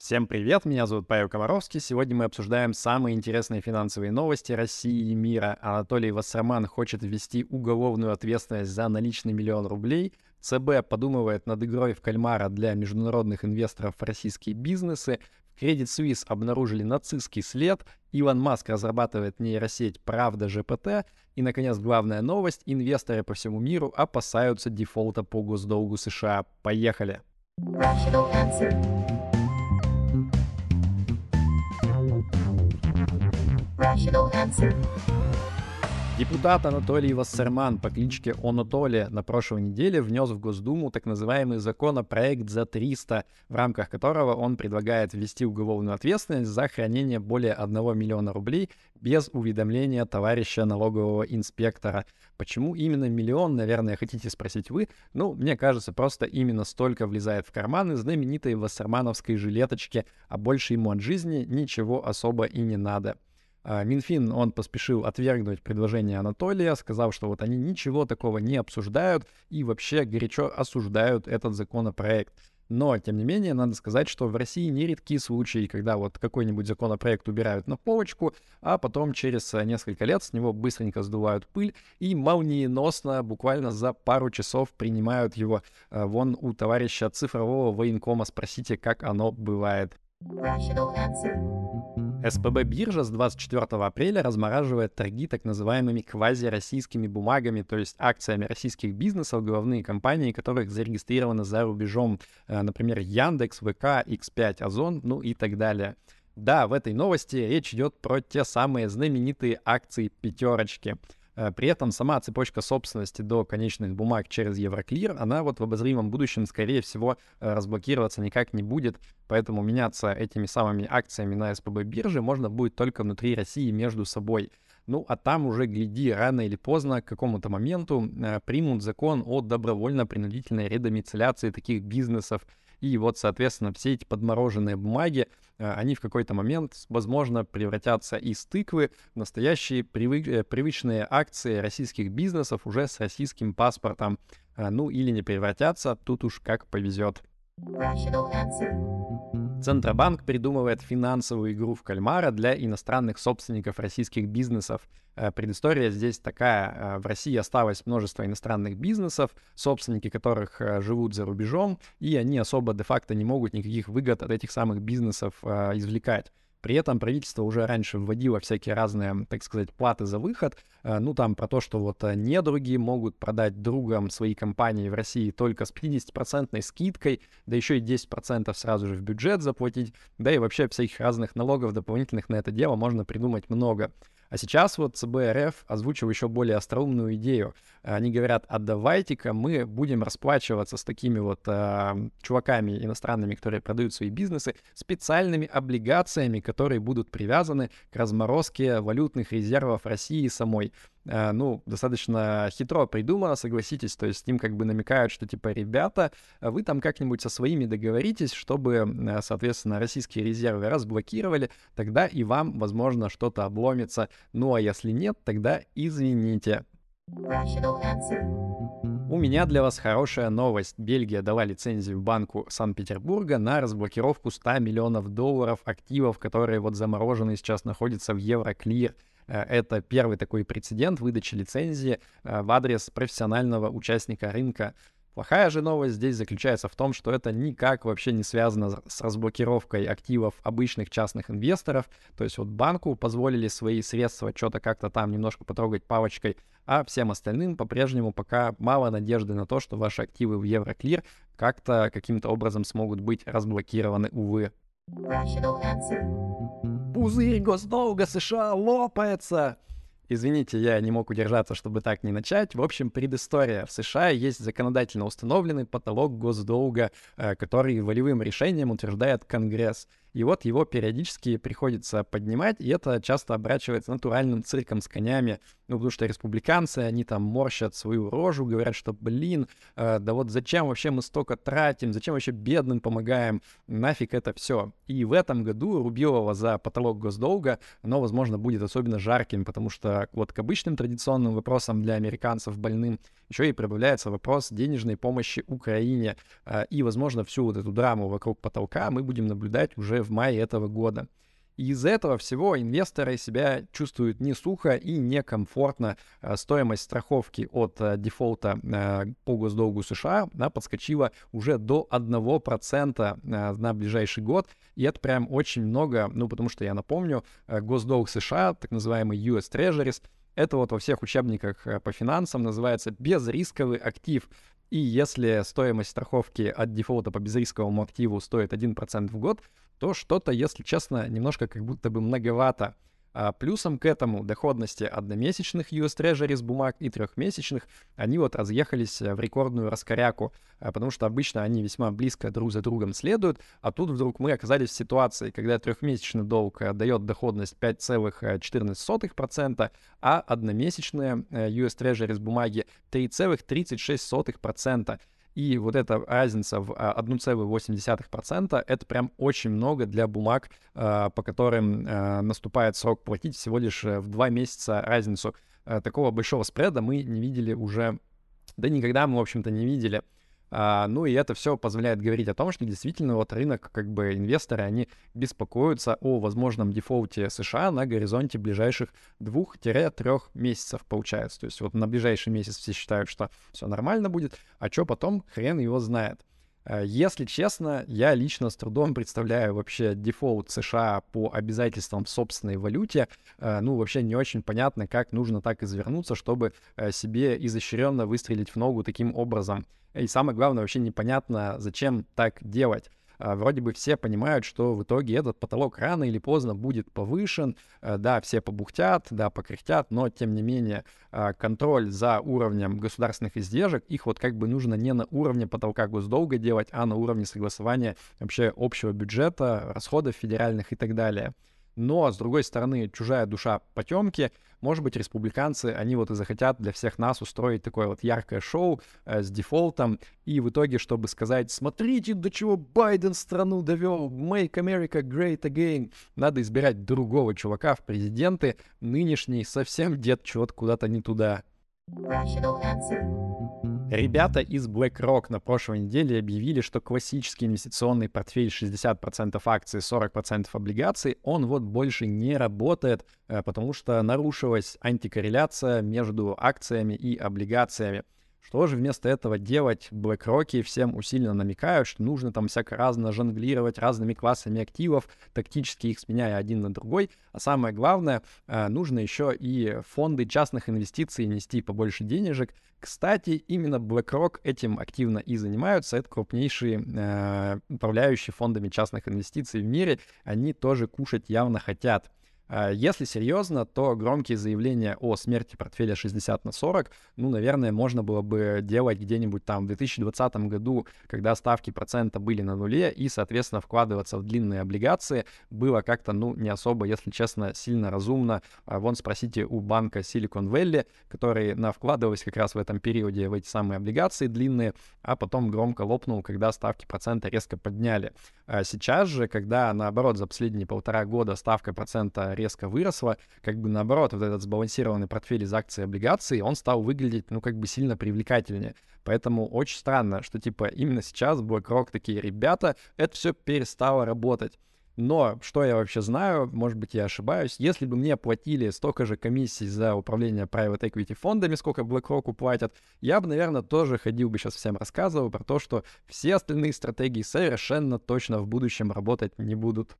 Всем привет, меня зовут Павел Комаровский. Сегодня мы обсуждаем самые интересные финансовые новости России и мира. Анатолий Вассерман хочет ввести уголовную ответственность за наличный миллион рублей. ЦБ подумывает над игрой в кальмара для международных инвесторов в российские бизнесы. В Credit Suisse обнаружили нацистский след. Илон Маск разрабатывает нейросеть «Правда ЖПТ». И, наконец, главная новость. Инвесторы по всему миру опасаются дефолта по госдолгу США. Поехали! Rational. Rational answer. Депутат Анатолий Вассерман по кличке Онотоле на прошлой неделе внес в Госдуму так называемый законопроект за 300, в рамках которого он предлагает ввести уголовную ответственность за хранение более 1 миллиона рублей без уведомления товарища налогового инспектора. Почему именно миллион, наверное, хотите спросить вы? Ну, мне кажется, просто именно столько влезает в карманы знаменитой вассермановской жилеточки, а больше ему от жизни ничего особо и не надо. А, Минфин, он поспешил отвергнуть предложение Анатолия, сказав, что вот они ничего такого не обсуждают и вообще горячо осуждают этот законопроект. Но, тем не менее, надо сказать, что в России нередки случаи, когда вот какой-нибудь законопроект убирают на полочку, а потом через несколько лет с него быстренько сдувают пыль и молниеносно, буквально за пару часов принимают его. А, вон у товарища цифрового военкома спросите, как оно бывает. СПБ биржа с 24 апреля размораживает торги так называемыми квазироссийскими бумагами, то есть акциями российских бизнесов, головные компании, которых зарегистрированы за рубежом, э, например, Яндекс, ВК, X5, Озон, ну и так далее. Да, в этой новости речь идет про те самые знаменитые акции пятерочки — при этом сама цепочка собственности до конечных бумаг через Евроклир, она вот в обозримом будущем, скорее всего, э, разблокироваться никак не будет, поэтому меняться этими самыми акциями на СПБ бирже можно будет только внутри России между собой. Ну, а там уже, гляди, рано или поздно, к какому-то моменту э, примут закон о добровольно-принудительной редомицеляции таких бизнесов, и вот, соответственно, все эти подмороженные бумаги, э, они в какой-то момент, возможно, превратятся из тыквы в настоящие привык, э, привычные акции российских бизнесов уже с российским паспортом. Э, ну или не превратятся, тут уж как повезет. Центробанк придумывает финансовую игру в кальмара для иностранных собственников российских бизнесов. Э, предыстория здесь такая. Э, в России осталось множество иностранных бизнесов, собственники которых э, живут за рубежом, и они особо де-факто не могут никаких выгод от этих самых бизнесов извлекать. При этом правительство уже раньше вводило всякие разные, так сказать, платы за выход. Э, ну, там про то, что вот э, недруги могут продать другам свои компании в России только с 50% скидкой, да еще и 10% сразу же в бюджет заплатить, да и вообще всяких разных налогов дополнительных на это дело можно придумать много. А сейчас вот ЦБ РФ озвучил еще более остроумную идею. Они говорят, а давайте-ка мы будем расплачиваться с такими вот э, чуваками иностранными, которые продают свои бизнесы, специальными облигациями, которые будут привязаны к разморозке валютных резервов России самой. Э, ну, достаточно хитро придумано, согласитесь, то есть с ним как бы намекают, что типа, ребята, вы там как-нибудь со своими договоритесь, чтобы, э, соответственно, российские резервы разблокировали, тогда и вам, возможно, что-то обломится. Ну, а если нет, тогда извините. У меня для вас хорошая новость. Бельгия дала лицензию банку Санкт-Петербурга на разблокировку 100 миллионов долларов активов, которые вот заморожены сейчас находятся в Евроклир. Э, это первый такой прецедент выдачи лицензии э, в адрес профессионального участника рынка. Плохая же новость здесь заключается в том, что это никак вообще не связано с разблокировкой активов обычных частных инвесторов. То есть вот банку позволили свои средства что-то как-то там немножко потрогать палочкой, а всем остальным по-прежнему пока мало надежды на то, что ваши активы в Евроклир как-то каким-то образом смогут быть разблокированы, увы. Пузырь госдолга США лопается. Извините, я не мог удержаться, чтобы так не начать. В общем, предыстория. В США есть законодательно установленный потолок госдолга, э, который волевым решением утверждает Конгресс. И вот его периодически приходится поднимать, и это часто оборачивается натуральным цирком с конями, ну, потому что республиканцы, они там морщат свою рожу, говорят, что, блин, э, да вот зачем вообще мы столько тратим, зачем вообще бедным помогаем, нафиг это все. И в этом году Рубилова за потолок госдолга, оно, возможно, будет особенно жарким, потому что вот к обычным традиционным вопросам для американцев больным еще и прибавляется вопрос денежной помощи Украине. Э, и, возможно, всю вот эту драму вокруг потолка мы будем наблюдать уже в мае этого года. Из-за этого всего инвесторы себя чувствуют не сухо и некомфортно. Э, стоимость страховки от э, дефолта по госдолгу США она подскочила уже до 1% на ближайший год. И это прям очень много, ну потому что я напомню, госдолг США, так называемый US Treasuries, это вот во всех учебниках э, по финансам называется безрисковый актив. И если стоимость страховки от дефолта по безрисковому активу стоит 1% в год, то что-то, если честно, немножко как будто бы многовато. А плюсом к этому доходности одномесячных US Treasuries бумаг и трехмесячных, они вот разъехались э, в рекордную раскоряку, э, потому что обычно они весьма близко друг за другом следуют, а тут вдруг мы оказались в ситуации, когда трехмесячный долг э, дает доходность 5,14%, а одномесячные US Treasuries бумаги 3,36%. И вот эта разница в 1,8% а, это прям очень много для бумаг, а, по которым а, наступает срок платить всего лишь э, в 2 месяца разницу. Такого большого спреда мы не видели уже, да никогда мы, в общем-то, не видели. А, ну и это все позволяет говорить о том, что действительно вот рынок, как бы инвесторы, они беспокоятся о возможном дефолте США на горизонте ближайших двух-трех месяцев получается. То есть вот на ближайший месяц все считают, что все нормально будет, а что потом, хрен его знает. Э, если честно, я лично с трудом представляю вообще дефолт США по обязательствам в собственной валюте. Э, ну, вообще не очень понятно, как нужно так извернуться, чтобы э, себе изощренно выстрелить в ногу таким образом. И самое главное, вообще непонятно, зачем так делать. А, вроде бы все понимают, что в итоге этот потолок рано или поздно будет повышен. А, да, все побухтят, да, покряхтят, но тем не менее а, контроль за уровнем государственных издержек, их вот как бы нужно не на уровне потолка госдолга делать, а на уровне согласования вообще общего бюджета, расходов федеральных и так далее. Но, с другой стороны, чужая душа потемки, может быть, республиканцы, они вот и захотят для всех нас устроить такое вот яркое шоу э, с дефолтом, и в итоге, чтобы сказать, смотрите, до чего Байден страну довел, make America great again, надо избирать другого чувака в президенты, нынешний совсем дед чего-то куда-то не туда. Rational answer. Ребята из BlackRock на прошлой неделе объявили, что классический инвестиционный портфель 60% акций, 40% облигаций, он вот больше не работает, э, потому что нарушилась антикорреляция между акциями и облигациями. Что же вместо этого делать BlackRock всем усиленно намекают, что нужно там всяко разно жонглировать разными классами активов, тактически их сменяя один на другой. А самое главное, э, нужно еще и фонды частных инвестиций нести побольше денежек. Кстати, именно BlackRock этим активно и занимаются. Это крупнейшие э, управляющие фондами частных инвестиций в мире. Они тоже кушать явно хотят. А, если серьезно, то громкие заявления о смерти портфеля 60 на 40, ну, наверное, можно было бы делать где-нибудь там в 2020 году, когда ставки процента были на нуле, и, соответственно, вкладываться в длинные облигации было как-то, ну, не особо, если честно, сильно разумно. А, вон спросите у банка Silicon Valley, который на вкладывались как раз в этом периоде в эти самые облигации длинные, а потом громко лопнул, когда ставки процента резко подняли. А сейчас же, когда, наоборот, за последние полтора года ставка процента резко выросла, как бы наоборот, вот этот сбалансированный портфель из акций и облигаций, он стал выглядеть, ну, как бы сильно привлекательнее. Поэтому очень странно, что, типа, именно сейчас BlackRock такие ребята, это все перестало работать. Но что я вообще знаю, может быть, я ошибаюсь, если бы мне платили столько же комиссий за управление private equity фондами, сколько BlackRock платят, я бы, наверное, тоже ходил бы сейчас всем рассказывал про то, что все остальные стратегии совершенно точно в будущем работать не будут.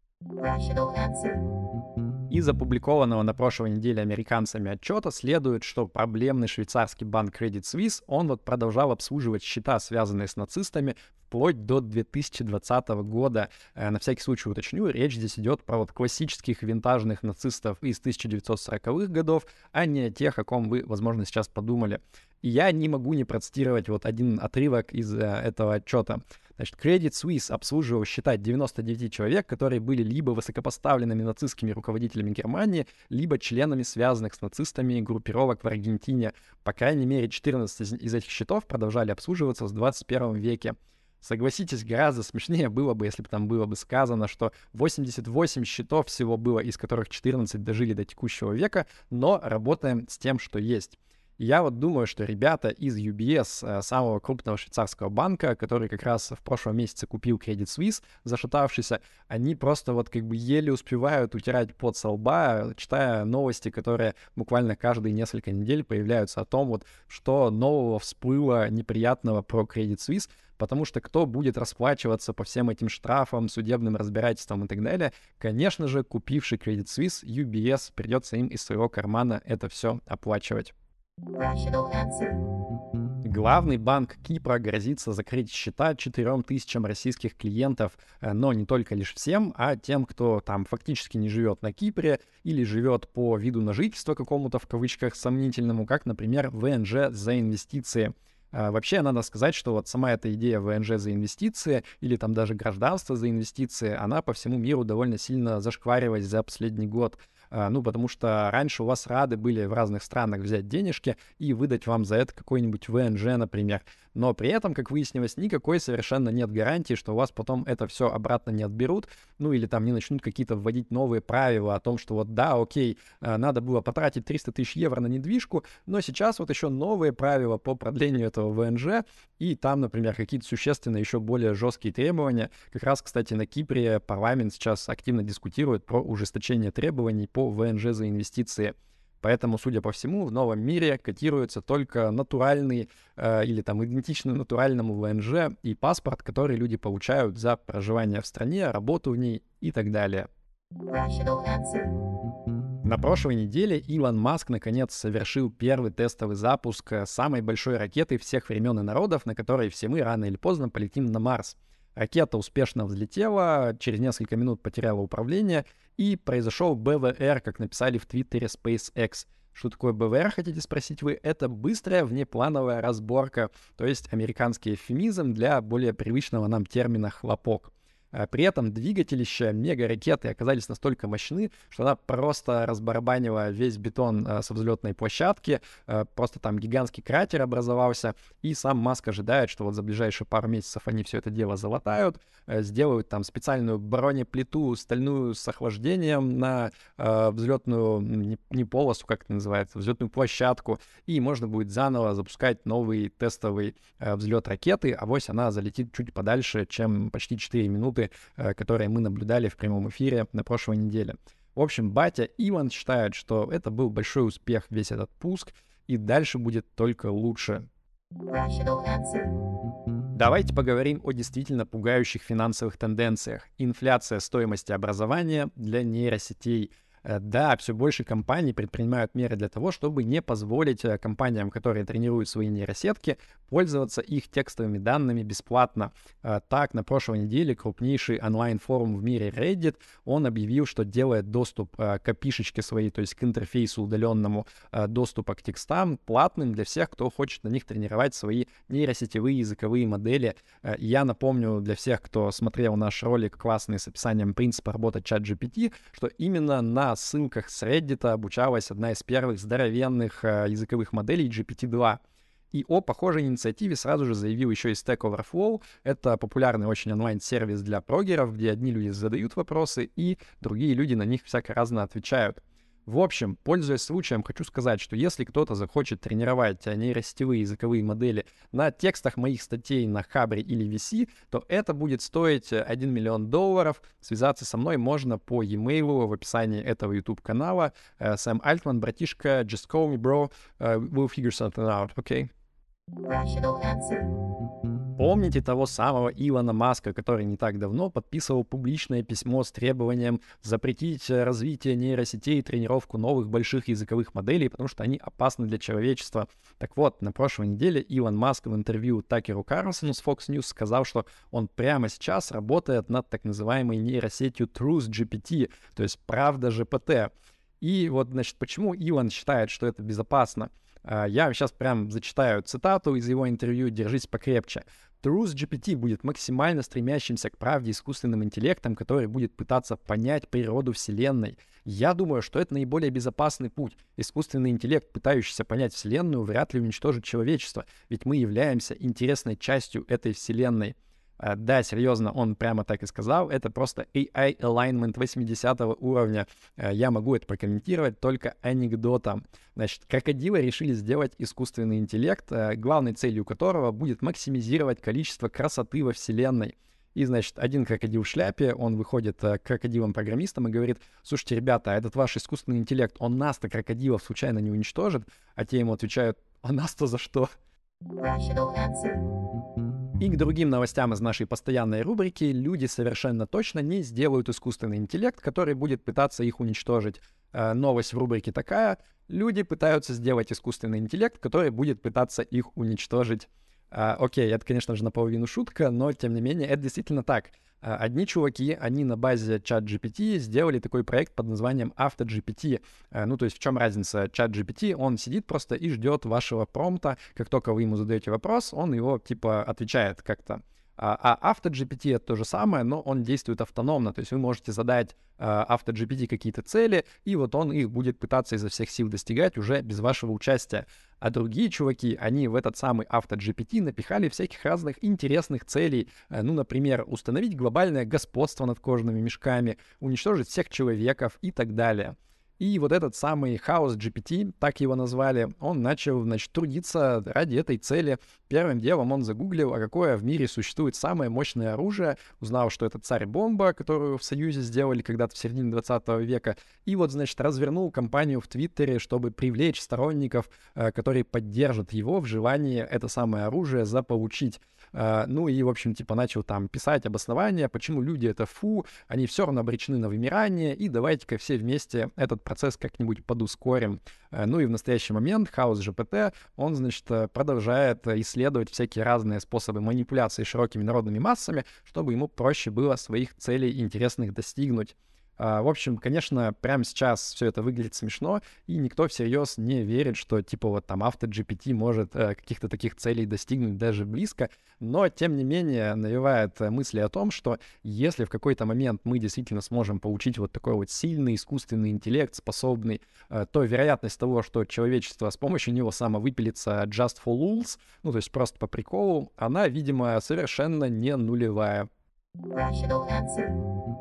Из опубликованного на прошлой неделе американцами отчета следует, что проблемный швейцарский банк Credit Suisse, он вот продолжал обслуживать счета, связанные с нацистами, вплоть до 2020 года. Э, на всякий случай уточню, речь здесь идет про вот классических винтажных нацистов из 1940-х годов, а не тех, о ком вы, возможно, сейчас подумали. И я не могу не процитировать вот один отрывок из э, этого отчета. Значит, Credit Suisse обслуживал счета 99 человек, которые были либо высокопоставленными нацистскими руководителями Германии, либо членами связанных с нацистами группировок в Аргентине. По крайней мере, 14 из этих счетов продолжали обслуживаться в 21 веке. Согласитесь, гораздо смешнее было бы, если бы там было бы сказано, что 88 счетов всего было, из которых 14 дожили до текущего века, но работаем с тем, что есть. Я вот думаю, что ребята из UBS, э, самого крупного швейцарского банка, который как раз в прошлом месяце купил Credit Suisse, зашатавшийся, они просто вот как бы еле успевают утирать под со лба, читая новости, которые буквально каждые несколько недель появляются о том, вот что нового всплыло неприятного про Credit Suisse, потому что кто будет расплачиваться по всем этим штрафам, судебным разбирательствам и так далее? Конечно же, купивший Credit Suisse, UBS, придется им из своего кармана это все оплачивать. Главный банк Кипра грозится закрыть счета 4 тысячам российских клиентов, э, но не только лишь всем, а тем, кто там фактически не живет на Кипре или живет по виду на жительство какому-то в кавычках сомнительному, как, например, ВНЖ за инвестиции. А, вообще, надо сказать, что вот сама эта идея ВНЖ за инвестиции или там даже гражданство за инвестиции, она по всему миру довольно сильно зашкваривалась за последний год. А, ну, потому что раньше у вас рады были в разных странах взять денежки и выдать вам за это какой-нибудь ВНЖ, например. Но при этом, как выяснилось, никакой совершенно нет гарантии, что у вас потом это все обратно не отберут, ну или там не начнут какие-то вводить новые правила о том, что вот да, окей, а, надо было потратить 300 тысяч евро на недвижку, но сейчас вот еще новые правила по продлению этого ВНЖ, и там, например, какие-то существенные еще более жесткие требования. Как раз, кстати, на Кипре парламент сейчас активно дискутирует про ужесточение требований по ВНЖ за инвестиции. Поэтому, судя по всему, в новом мире котируется только натуральный э, или там идентичный натуральному ВНЖ и паспорт, который люди получают за проживание в стране, работу в ней и так далее. На прошлой неделе Илон Маск наконец совершил первый тестовый запуск э, самой большой ракеты всех времен и народов, на которой все мы рано или поздно полетим на Марс. Ракета успешно взлетела, через несколько минут потеряла управление, и произошел БВР, как написали в Твиттере SpaceX. Что такое БВР, хотите спросить вы? Это быстрая внеплановая разборка, то есть американский эвфемизм для более привычного нам термина «хлопок». Э, при этом двигателища мега-ракеты оказались настолько мощны, что она просто разбарабанила весь бетон э, со взлетной площадки, э, просто там гигантский кратер образовался, и сам Маск ожидает, что вот за ближайшие пару месяцев они все это дело залатают, сделают там специальную бронеплиту стальную с охлаждением на взлетную, не, полосу, как это называется, взлетную площадку, и можно будет заново запускать новый тестовый взлет ракеты, а вось она залетит чуть подальше, чем почти 4 минуты минуты, э, которые мы наблюдали в прямом эфире на прошлой неделе. В общем, батя Иван считает, что это был большой успех весь этот пуск, и дальше будет только лучше. Давайте поговорим о действительно пугающих финансовых тенденциях. Инфляция стоимости образования для нейросетей – да, все больше компаний предпринимают меры для того, чтобы не позволить э, компаниям, которые тренируют свои нейросетки, пользоваться их текстовыми данными бесплатно. Э, так, на прошлой неделе крупнейший онлайн-форум в мире Reddit, он объявил, что делает доступ к опишечке своей, то есть к интерфейсу удаленному доступа к текстам платным для всех, кто хочет на них тренировать свои нейросетевые языковые модели. Я напомню для всех, кто смотрел наш ролик классный с описанием принципа работы чат GPT, что именно на ссылках с Reddit обучалась одна из первых здоровенных э, языковых моделей GPT-2. И о похожей инициативе сразу же заявил еще и Stack Overflow. Это популярный очень онлайн-сервис для прогеров, где одни люди задают вопросы, и другие люди на них всяко разно отвечают. В общем, пользуясь случаем, хочу сказать, что если кто-то захочет тренировать нейросетевые языковые модели на текстах моих статей на Хабре или VC, то это будет стоить 1 миллион долларов. Связаться со мной можно по e-mail в описании этого YouTube-канала. Э, Сэм Альтман, братишка, just call me, bro. Uh, we'll figure something out, okay? Rational answer. Помните того самого Илона Маска, который не так давно подписывал публичное письмо с требованием запретить э, развитие нейросетей и тренировку новых больших языковых моделей, потому что они опасны для человечества. Так вот, на прошлой неделе Илон Маск в интервью Такеру Карлсону с Fox News сказал, что он прямо сейчас работает над так называемой нейросетью Truth GPT, то есть правда GPT. И вот, значит, почему Илон считает, что это безопасно? А, я сейчас прям зачитаю цитату из его интервью «Держись покрепче». Truth GPT будет максимально стремящимся к правде искусственным интеллектом, который будет пытаться понять природу Вселенной. Я думаю, что это наиболее безопасный путь. Искусственный интеллект, пытающийся понять Вселенную, вряд ли уничтожит человечество, ведь мы являемся интересной частью этой Вселенной. А, да, серьезно, он прямо так и сказал. Это просто AI alignment 80 уровня. А, я могу это прокомментировать только анекдотом. Значит, крокодилы решили сделать искусственный интеллект, а, главной целью которого будет максимизировать количество красоты во Вселенной. И, значит, один крокодил в шляпе, он выходит к крокодилам-программистам и говорит, слушайте, ребята, этот ваш искусственный интеллект, он нас-то, крокодилов, случайно не уничтожит? А те ему отвечают, а нас-то за что? Rational answer. И к другим новостям из нашей постоянной рубрики люди совершенно точно не сделают искусственный интеллект, который будет пытаться их уничтожить. Э, новость в рубрике такая. Люди пытаются сделать искусственный интеллект, который будет пытаться их уничтожить. Э, окей, это, конечно же, наполовину шутка, но, тем не менее, это действительно так. А, одни чуваки, они на базе чат GPT сделали такой проект под названием AutoGPT. А, ну, то есть в чем разница? Чат GPT, он сидит просто и ждет вашего промпта. Как только вы ему задаете вопрос, он его типа отвечает как-то. А, а AutoGPT — это то же самое, но он действует автономно. То есть вы можете задать AutoGPT какие-то цели, и вот он их будет пытаться изо всех сил достигать уже без вашего участия. А другие чуваки, они в этот самый AutoGPT напихали всяких разных интересных целей. Э, ну, например, установить глобальное господство над кожаными мешками, уничтожить всех человеков и так далее. И вот этот самый хаос GPT, так его назвали, он начал, значит, трудиться ради этой цели. Первым делом он загуглил, а какое в мире существует самое мощное оружие, узнал, что это царь-бомба, которую в Союзе сделали когда-то в середине 20 века, и вот, значит, развернул кампанию в Твиттере, чтобы привлечь сторонников, э, которые поддержат его в желании это самое оружие заполучить. Uh, ну и, в общем, типа начал там писать обоснования, почему люди это фу, они все равно обречены на вымирание, и давайте-ка все вместе этот процесс как-нибудь подускорим. Uh, ну и в настоящий момент хаос GPT, он, значит, э, продолжает исследовать всякие разные способы манипуляции широкими народными массами, чтобы ему проще было своих целей интересных достигнуть. А, в общем, конечно, прямо сейчас все это выглядит смешно, и никто всерьез не верит, что типа вот там авто GPT может э, каких-то таких целей достигнуть даже близко, но тем не менее навевает мысли о том, что если в какой-то момент мы действительно сможем получить вот такой вот сильный искусственный интеллект, способный, э, то вероятность того, что человечество с помощью него самовыпилится just for lulz, ну то есть просто по приколу, она, видимо, совершенно не нулевая. Rational answer.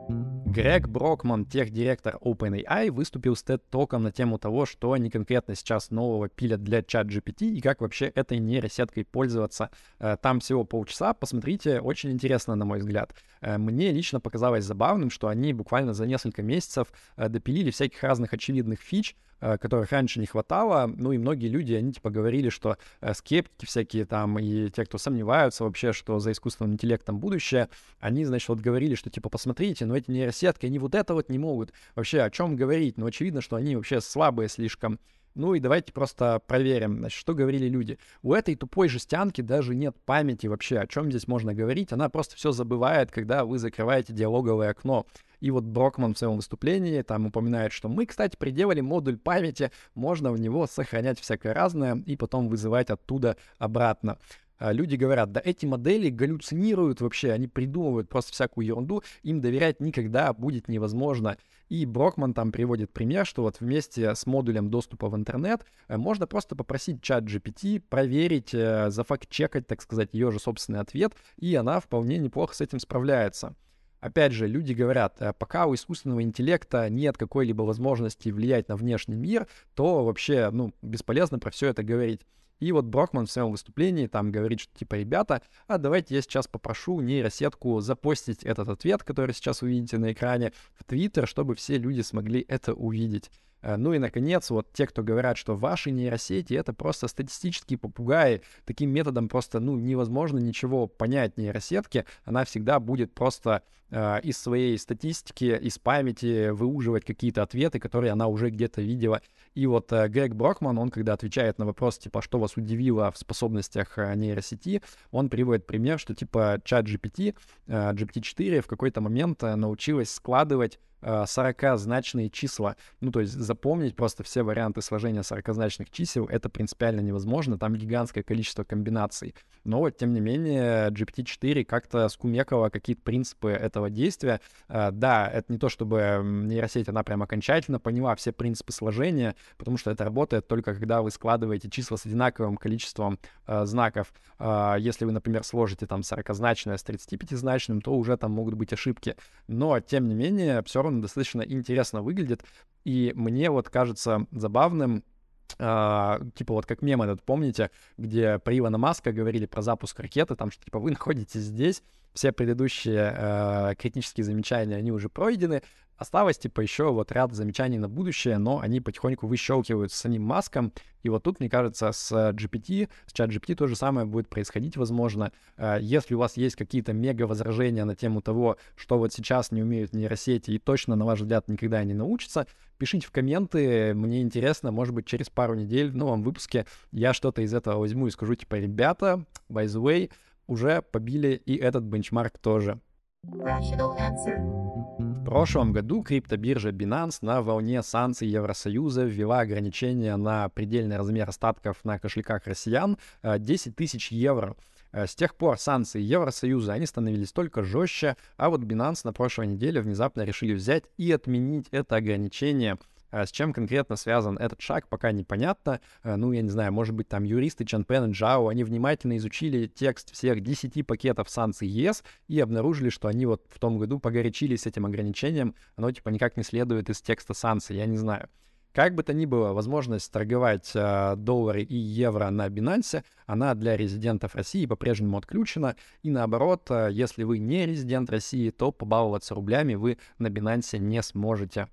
Грег Брокман, техдиректор OpenAI, выступил с TED-током на тему того, что они конкретно сейчас нового пилят для чат GPT и как вообще этой нейросеткой пользоваться. Э, там всего полчаса, посмотрите, очень интересно, на мой взгляд. Э, мне лично показалось забавным, что они буквально за несколько месяцев э, допилили всяких разных очевидных фич, которых раньше не хватало. Ну и многие люди, они типа говорили, что э, скептики всякие там и те, кто сомневаются вообще, что за искусственным интеллектом будущее, они, значит, вот говорили, что типа посмотрите, но эти нейросетки, они вот это вот не могут. Вообще о чем говорить? Ну очевидно, что они вообще слабые слишком. Ну и давайте просто проверим, значит, что говорили люди. У этой тупой жестянки даже нет памяти вообще, о чем здесь можно говорить. Она просто все забывает, когда вы закрываете диалоговое окно. И вот Брокман в своем выступлении там упоминает, что мы, кстати, приделали модуль памяти, можно в него сохранять всякое разное и потом вызывать оттуда обратно. А люди говорят, да эти модели галлюцинируют вообще, они придумывают просто всякую ерунду, им доверять никогда будет невозможно. И Брокман там приводит пример, что вот вместе с модулем доступа в интернет э, можно просто попросить чат GPT проверить, э, зафакт-чекать, так сказать, ее же собственный ответ, и она вполне неплохо с этим справляется. Опять же, люди говорят, э, пока у искусственного интеллекта нет какой-либо возможности влиять на внешний мир, то вообще, ну, бесполезно про все это говорить. И вот Брокман в своем выступлении там говорит, что типа, ребята, а давайте я сейчас попрошу нейросетку запостить этот ответ, который сейчас вы видите на экране, в Твиттер, чтобы все люди смогли это увидеть. Э, ну и, наконец, вот те, кто говорят, что ваши нейросети — это просто статистические попугаи, таким методом просто, ну, невозможно ничего понять нейросетке, она всегда будет просто э, из своей статистики, из памяти выуживать какие-то ответы, которые она уже где-то видела. И вот э, Грег Брокман, он когда отвечает на вопрос, типа, что вас удивило в способностях э, нейросети, он приводит пример, что типа чат GPT, э, GPT-4 в какой-то момент научилась складывать 40-значные э, числа. Ну, то есть запомнить просто все варианты сложения 40-значных чисел, это принципиально невозможно, там гигантское количество комбинаций. Но вот, тем не менее, GPT-4 как-то скумекала какие-то принципы этого действия. Да, это не то, чтобы нейросеть, она прям окончательно поняла все принципы сложения, потому что это работает только когда вы складываете числа с одинаковым количеством э, знаков. Э, если вы, например, сложите там 40-значное с 35-значным, то уже там могут быть ошибки. Но, тем не менее, все равно достаточно интересно выглядит. И мне вот кажется забавным, Uh, типа вот как мем этот, помните, где про Ивана Маска говорили про запуск ракеты, там что типа вы находитесь здесь, все предыдущие uh, критические замечания, они уже пройдены, Осталось, типа, еще вот ряд замечаний на будущее, но они потихоньку выщелкивают с самим маском. И вот тут, мне кажется, с GPT, с чат GPT то же самое будет происходить, возможно. Э, если у вас есть какие-то мега возражения на тему того, что вот сейчас не умеют нейросети и точно, на ваш взгляд, никогда не научатся, пишите в комменты, мне интересно, может быть, через пару недель в новом выпуске я что-то из этого возьму и скажу, типа, ребята, by the way, уже побили и этот бенчмарк тоже. В прошлом году криптобиржа Binance на волне санкций Евросоюза ввела ограничения на предельный размер остатков на кошельках россиян 10 э, тысяч евро. Э, с тех пор санкции Евросоюза, они становились только жестче, а вот Binance на прошлой неделе внезапно решили взять и отменить это ограничение с чем конкретно связан этот шаг, пока непонятно. Э, ну, я не знаю, может быть, там юристы Чанпен и Джао, они внимательно изучили текст всех 10 пакетов санкций ЕС и обнаружили, что они вот в том году погорячились с этим ограничением. Оно типа никак не следует из текста санкций, я не знаю. Как бы то ни было, возможность торговать э, доллары и евро на Binance, она для резидентов России по-прежнему отключена. И наоборот, э, если вы не резидент России, то побаловаться рублями вы на Binance не сможете.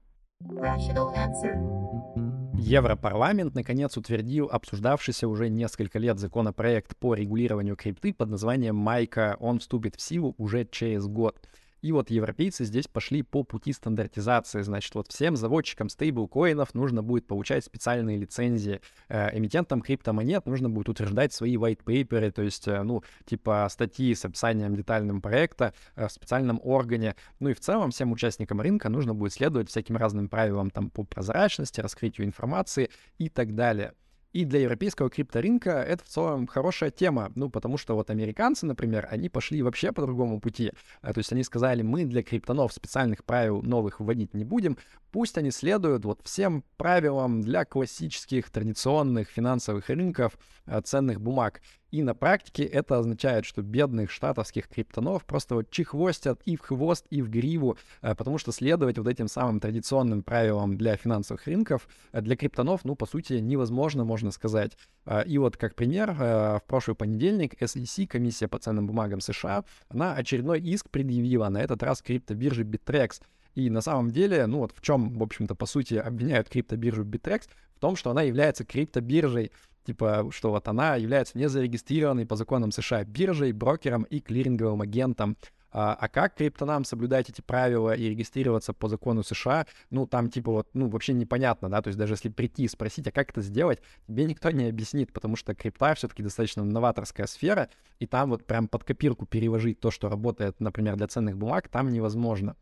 Европарламент наконец утвердил обсуждавшийся уже несколько лет законопроект по регулированию крипты под названием «Майка». Он вступит в силу уже через год. И вот европейцы здесь пошли по пути стандартизации. Значит, вот всем заводчикам стейблкоинов нужно будет получать специальные лицензии. Э, эмитентам криптомонет нужно будет утверждать свои white paper, то есть, э, ну, типа статьи с описанием детальным проекта э, в специальном органе. Ну и в целом всем участникам рынка нужно будет следовать всяким разным правилам там по прозрачности, раскрытию информации и так далее. И для европейского крипторынка это в целом хорошая тема, ну, потому что вот американцы, например, они пошли вообще по другому пути. А, то есть они сказали, мы для криптонов специальных правил новых вводить не будем, пусть они следуют вот всем правилам для классических традиционных финансовых рынков а, ценных бумаг. И на практике это означает, что бедных штатовских криптонов просто вот чехвостят и в хвост, и в гриву, э, потому что следовать вот этим самым традиционным правилам для финансовых рынков э, для криптонов, ну, по сути, невозможно, можно сказать. Э, и вот как пример, в прошлый понедельник SEC, комиссия по ценным бумагам США, она очередной иск предъявила, на этот раз криптобиржи Bittrex. И на самом деле, ну вот в чем, в общем-то, по сути, обвиняют криптобиржу Bittrex, в том, что она является криптобиржей типа, что вот она является незарегистрированной по законам США биржей, брокером и клиринговым агентом. А, а как криптонам соблюдать эти правила и регистрироваться по закону США, ну, там, типа, вот, ну, вообще непонятно, да, то есть даже если прийти и спросить, а как это сделать, тебе никто не объяснит, потому что крипта все-таки достаточно новаторская сфера, и там вот прям под копирку переложить то, что работает, например, для ценных бумаг, там невозможно.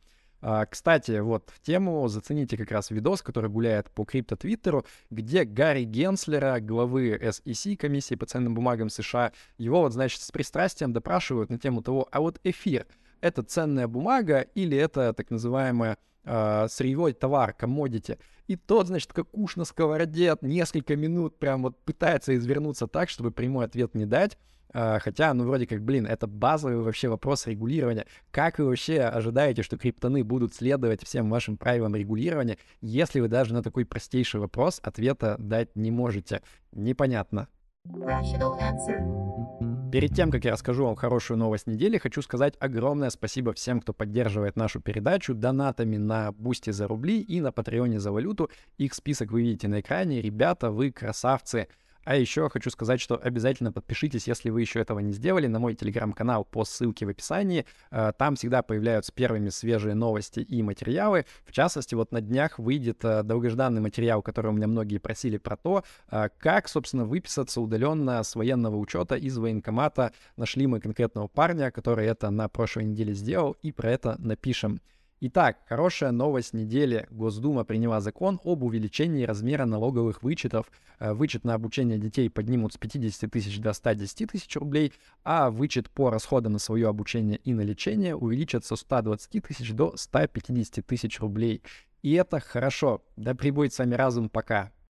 А, кстати, вот в тему зацените как раз видос, который гуляет по крипто-твиттеру, где Гарри Генслера, главы SEC, комиссии по ценным бумагам США, его вот, значит, с пристрастием допрашивают на тему того, а вот эфир — это ценная бумага или это так называемая э, сырьевой товар, коммодити. И тот, значит, как уж на сковороде несколько минут прям вот пытается извернуться так, чтобы прямой ответ не дать. А, хотя, ну, вроде как, блин, это базовый вообще вопрос регулирования. Как вы вообще ожидаете, что криптоны будут следовать всем вашим правилам регулирования, если вы даже на такой простейший вопрос ответа дать не можете? Непонятно. Перед тем, как я расскажу вам хорошую новость недели, хочу сказать огромное спасибо всем, кто поддерживает нашу передачу донатами на Boosty за рубли и на Patreon е за валюту. Их список вы видите на экране. Ребята, вы красавцы. А еще хочу сказать, что обязательно подпишитесь, если вы еще этого не сделали, на мой телеграм-канал по ссылке в описании. Э, там всегда появляются первыми свежие новости и материалы. В частности, вот на днях выйдет э, долгожданный материал, который у меня многие просили про то, э, как, собственно, выписаться удаленно с военного учета из военкомата. Нашли мы конкретного парня, который это на прошлой неделе сделал, и про это напишем. Итак, хорошая новость недели. Госдума приняла закон об увеличении размера налоговых вычетов. Э, вычет на обучение детей поднимут с 50 тысяч до 110 тысяч рублей, а вычет по расходам на свое обучение и на лечение увеличат со 120 тысяч до 150 тысяч рублей. И это хорошо. Да прибудет с вами разум пока.